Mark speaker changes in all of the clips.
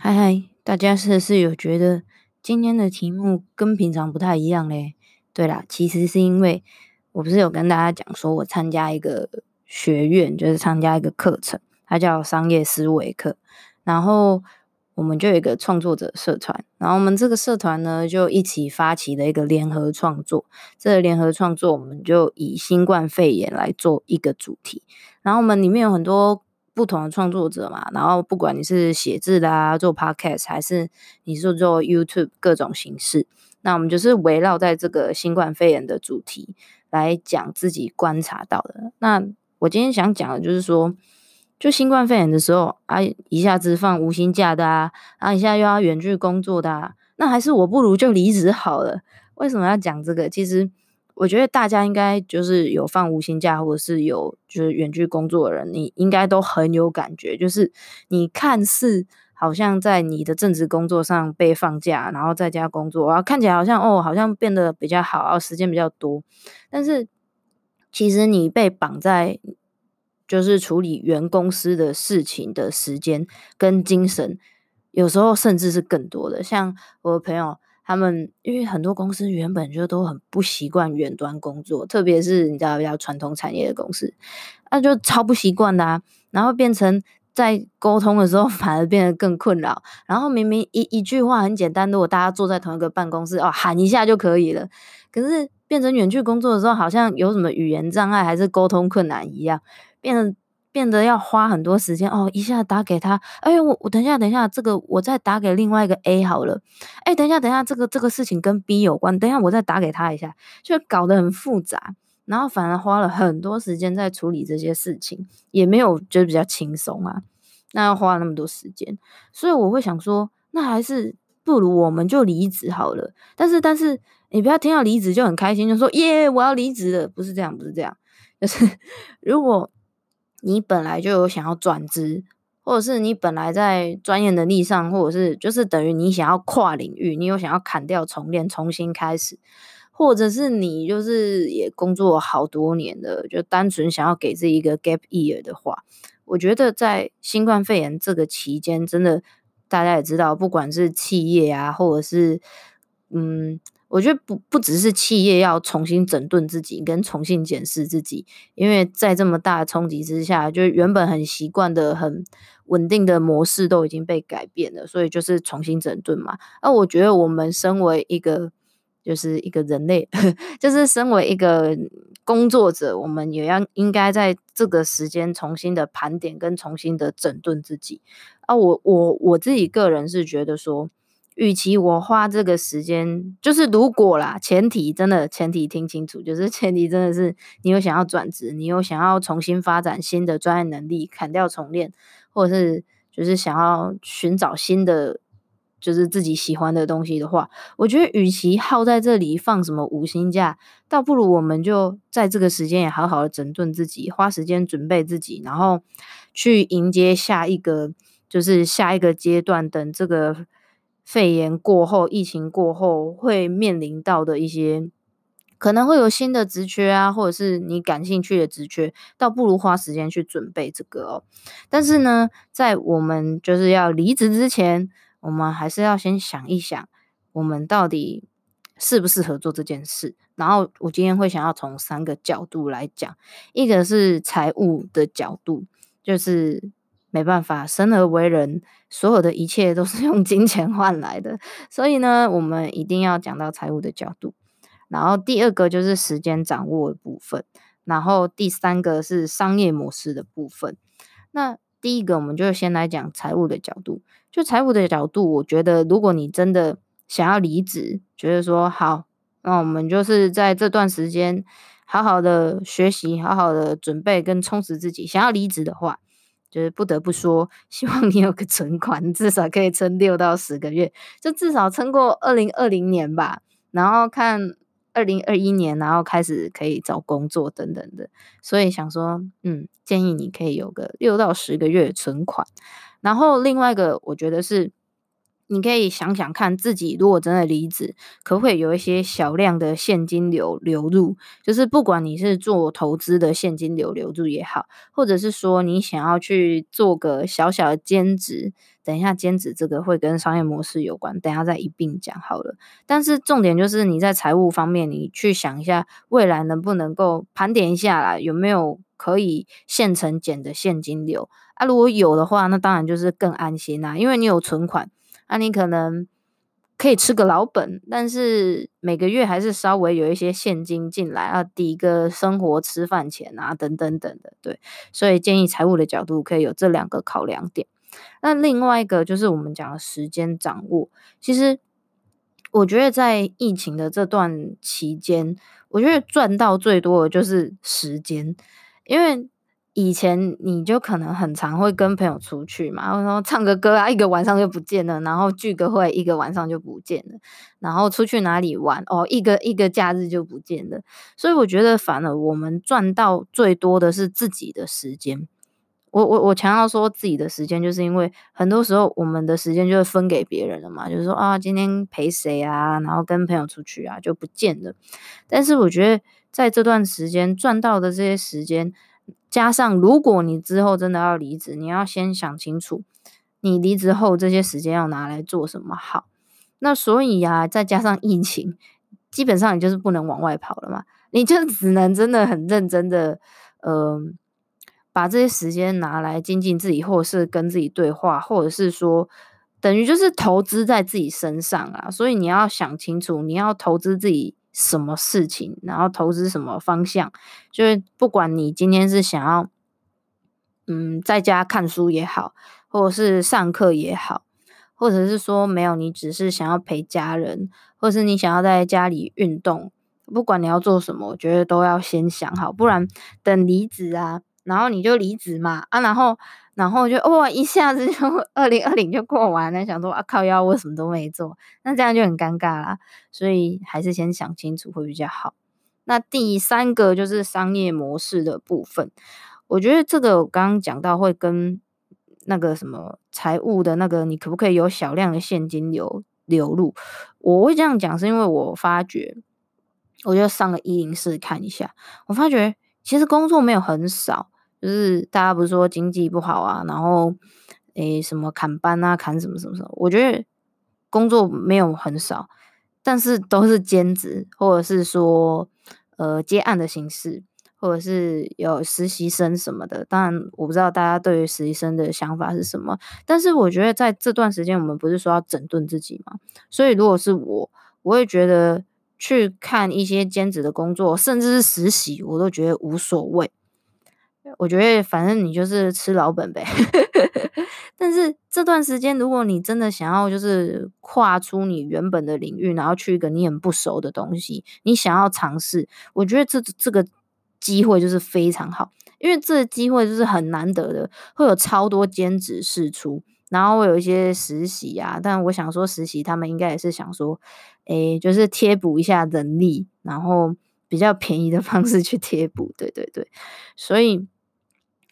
Speaker 1: 嗨嗨，大家是不是有觉得今天的题目跟平常不太一样嘞？对啦，其实是因为我不是有跟大家讲说，我参加一个学院，就是参加一个课程，它叫商业思维课。然后我们就有一个创作者社团，然后我们这个社团呢，就一起发起了一个联合创作。这个联合创作，我们就以新冠肺炎来做一个主题。然后我们里面有很多。不同的创作者嘛，然后不管你是写字的啊，做 podcast，还是你是做 YouTube 各种形式，那我们就是围绕在这个新冠肺炎的主题来讲自己观察到的。那我今天想讲的就是说，就新冠肺炎的时候啊，一下子放无薪假的啊，啊一下又要远距工作的啊，那还是我不如就离职好了。为什么要讲这个？其实。我觉得大家应该就是有放无薪假，或者是有就是远距工作的人，你应该都很有感觉。就是你看似好像在你的正职工作上被放假，然后在家工作，然后看起来好像哦，好像变得比较好，然后时间比较多。但是其实你被绑在就是处理原公司的事情的时间跟精神，有时候甚至是更多的。像我的朋友。他们因为很多公司原本就都很不习惯远端工作，特别是你知道比较传统产业的公司，那就超不习惯的啊。然后变成在沟通的时候 反而变得更困扰。然后明明一一句话很简单，如果大家坐在同一个办公室哦，喊一下就可以了，可是变成远距工作的时候，好像有什么语言障碍还是沟通困难一样，变成。变得要花很多时间哦，一下打给他，哎呦，我我等一下，等一下，这个我再打给另外一个 A 好了，哎，等一下，等一下，这个这个事情跟 B 有关，等一下我再打给他一下，就搞得很复杂，然后反而花了很多时间在处理这些事情，也没有觉得比较轻松啊，那要花那么多时间，所以我会想说，那还是不如我们就离职好了，但是但是你不要听到离职就很开心，就说耶，我要离职了，不是这样，不是这样，就是 如果。你本来就有想要转职，或者是你本来在专业能力上，或者是就是等于你想要跨领域，你有想要砍掉重练，重新开始，或者是你就是也工作好多年了，就单纯想要给自己一个 gap year 的话，我觉得在新冠肺炎这个期间，真的大家也知道，不管是企业啊，或者是嗯。我觉得不不只是企业要重新整顿自己，跟重新检视自己，因为在这么大的冲击之下，就原本很习惯的、很稳定的模式都已经被改变了，所以就是重新整顿嘛。那我觉得我们身为一个，就是一个人类，就是身为一个工作者，我们也要应该在这个时间重新的盘点跟重新的整顿自己。啊，我我我自己个人是觉得说。与其我花这个时间，就是如果啦，前提真的前提听清楚，就是前提真的是你有想要转职，你有想要重新发展新的专业能力，砍掉重练，或者是就是想要寻找新的，就是自己喜欢的东西的话，我觉得与其耗在这里放什么五星假，倒不如我们就在这个时间也好好的整顿自己，花时间准备自己，然后去迎接下一个，就是下一个阶段，等这个。肺炎过后，疫情过后会面临到的一些，可能会有新的职缺啊，或者是你感兴趣的职缺，倒不如花时间去准备这个哦。但是呢，在我们就是要离职之前，我们还是要先想一想，我们到底适不适合做这件事。然后我今天会想要从三个角度来讲，一个是财务的角度，就是。没办法，生而为人，所有的一切都是 用金钱换来的，所以呢，我们一定要讲到财务的角度。然后第二个就是时间掌握的部分，然后第三个是商业模式的部分。那第一个，我们就先来讲财务的角度。就财务的角度，我觉得如果你真的想要离职，觉得说好，那我们就是在这段时间好好的学习，好好的准备跟充实自己。想要离职的话。就是不得不说，希望你有个存款，至少可以撑六到十个月，就至少撑过二零二零年吧。然后看二零二一年，然后开始可以找工作等等的。所以想说，嗯，建议你可以有个六到十个月存款。然后另外一个，我觉得是你可以想想看，自己如果真的离职，可不可以有一些小量的现金流流入？就是不管你是做投资的现金流流入也好，或者是说你想要去做个小小的兼职，等一下兼职这个会跟商业模式有关，等一下再一并讲好了。但是重点就是你在财务方面，你去想一下未来能不能够盘点一下啦，有没有可以现成减的现金流啊？如果有的话，那当然就是更安心啦，因为你有存款。那、你可能可以吃个老本，但是每个月还是稍微有一些现金进来，啊抵个生活吃饭钱啊，等等等的，对。所以建议财务的角度可以有这两个考量点。那另外一个就是我们讲的时间掌握。其实我觉得在疫情的这段期间，我觉得赚到最多的就是时间，因为。以前你就可能很常会跟朋友出去嘛，然后唱个歌啊，一个晚上就不见了，然后聚个会，一个晚上就不见了，然后出去哪里玩哦，一个一个假日就不见了。所以我觉得，反而我们赚到最多的是自己的时间。我我我强调说自己的时间，就是因为很多时候我们的时间就是分给别人了嘛，就是说啊，今天陪谁啊，然后跟朋友出去啊，就不见了。但是我觉得在这段时间赚到的这些时间。加上，如果你之后真的要离职，你要先想清楚，你离职后这些时间要拿来做什么好。那所以啊，再加上疫情，基本上你就是不能往外跑了嘛，你就只能真的很认真的，呃，把这些时间拿来精进自己，或者是跟自己对话，或者是说，等于就是投资在自己身上啊。所以你要想清楚，你要投资自己。什么事情，然后投资什么方向，就是不管你今天是想要，嗯，在家看书也好，或者是上课也好，或者是说没有，你只是想要陪家人，或是你想要在家里运动，不管你要做什么，我觉得都要先想好，不然等离职啊，然后你就离职嘛，啊，然后。然后就哇，一下子就二零二零就过完了，想说啊靠腰，我什么都没做，那这样就很尴尬啦。所以还是先想清楚会比较好。那第三个就是商业模式的部分，我觉得这个我刚刚讲到会跟那个什么财务的那个，你可不可以有小量的现金流流入？我会这样讲，是因为我发觉，我就上了一零四看一下，我发觉其实工作没有很少。就是大家不是说经济不好啊，然后诶什么砍班啊，砍什么什么什么，我觉得工作没有很少，但是都是兼职或者是说呃接案的形式，或者是有实习生什么的。当然我不知道大家对于实习生的想法是什么，但是我觉得在这段时间我们不是说要整顿自己嘛，所以如果是我，我会觉得去看一些兼职的工作，甚至是实习，我都觉得无所谓。我觉得反正你就是吃老本呗，但是这段时间如果你真的想要就是跨出你原本的领域，然后去一个你很不熟的东西，你想要尝试，我觉得这这个机会就是非常好，因为这个机会就是很难得的，会有超多兼职试出，然后有一些实习啊，但我想说实习他们应该也是想说，诶，就是贴补一下人力，然后比较便宜的方式去贴补，对对对，所以。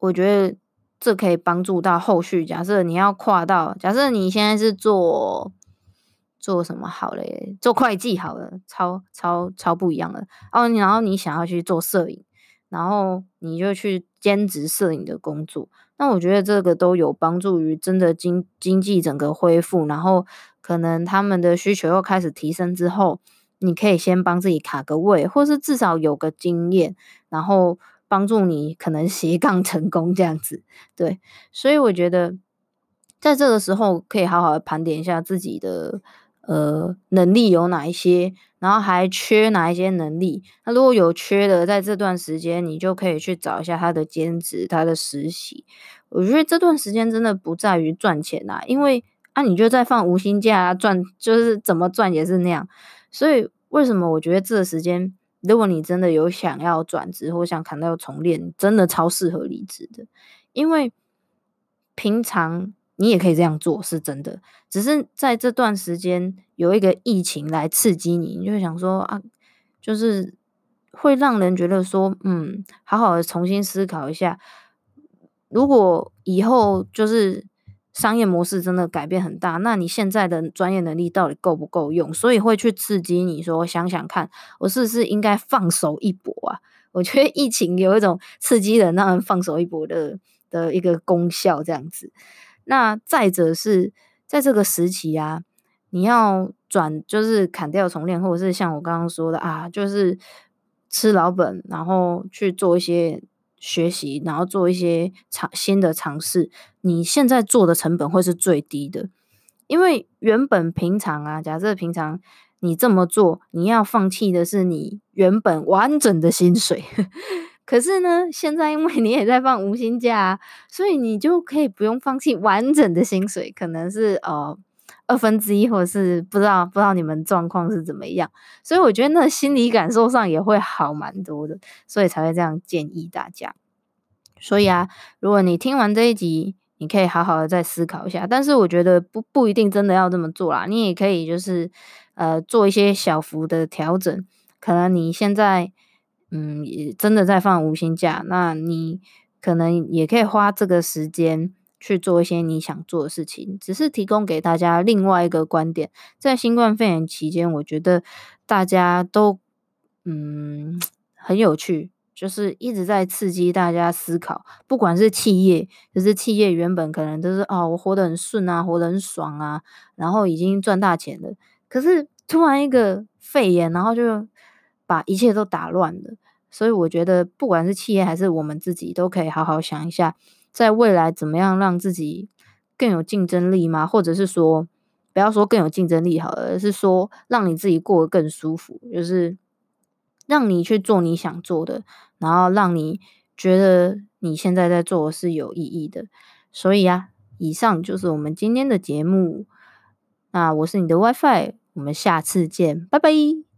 Speaker 1: 我觉得这可以帮助到后续。假设你要跨到，假设你现在是做做什么好嘞？做会计好了，超超超不一样了哦。然后你想要去做摄影，然后你就去兼职摄影的工作。那我觉得这个都有帮助于真的经经济整个恢复，然后可能他们的需求又开始提升之后，你可以先帮自己卡个位，或是至少有个经验，然后。帮助你可能斜杠成功这样子，对，所以我觉得在这个时候可以好好的盘点一下自己的呃能力有哪一些，然后还缺哪一些能力。那如果有缺的，在这段时间你就可以去找一下他的兼职、他的实习。我觉得这段时间真的不在于赚钱啊，因为啊你就在放无薪假啊，赚就是怎么赚也是那样。所以为什么我觉得这个时间？如果你真的有想要转职或想砍掉重练，真的超适合离职的，因为平常你也可以这样做，是真的。只是在这段时间有一个疫情来刺激你，你就想说啊，就是会让人觉得说，嗯，好好的重新思考一下，如果以后就是商业模式真的改变很大，那你现在的专业能力到底够不够用？所以会去刺激你说，想想看，我是不是应该放手一搏啊？我觉得疫情有一种刺激人让人放手一搏的的一个功效，这样子。那再者是在这个时期啊，你要转就是砍掉重练，或者是像我刚刚说的啊，就是吃老本，然后去做一些。学习，然后做一些尝新的尝试，你现在做的成本会是最低的，因为原本平常啊，假设平常你这么做，你要放弃的是你原本完整的薪水，可是呢，现在因为你也在放无薪假啊，所以你就可以不用放弃完整的薪水，可能是呃二分之一，或者是不知道不知道你们状况是怎么样，所以我觉得那心理感受上也会好蛮多的，所以才会这样建议大家。所以啊，如果你听完这一集，你可以好好的再思考一下。但是我觉得不不一定真的要这么做啦，你也可以就是呃做一些小幅的调整。可能你现在嗯也真的在放无薪假，那你可能也可以花这个时间。去做一些你想做的事情，只是提供给大家另外一个观点。在新冠肺炎期间，我觉得大家都嗯很有趣，就是一直在刺激大家思考。不管是企业，就是企业原本可能都是哦，我活得很顺啊，活得很爽啊，然后已经赚大钱了。可是突然一个肺炎，然后就把一切都打乱了。所以我觉得，不管是企业还是我们自己，都可以好好想一下。在未来怎么样让自己更有竞争力吗？或者是说，不要说更有竞争力好了，而是说让你自己过得更舒服，就是让你去做你想做的，然后让你觉得你现在在做的是有意义的。所以啊，以上就是我们今天的节目。那我是你的 WiFi，我们下次见，拜拜。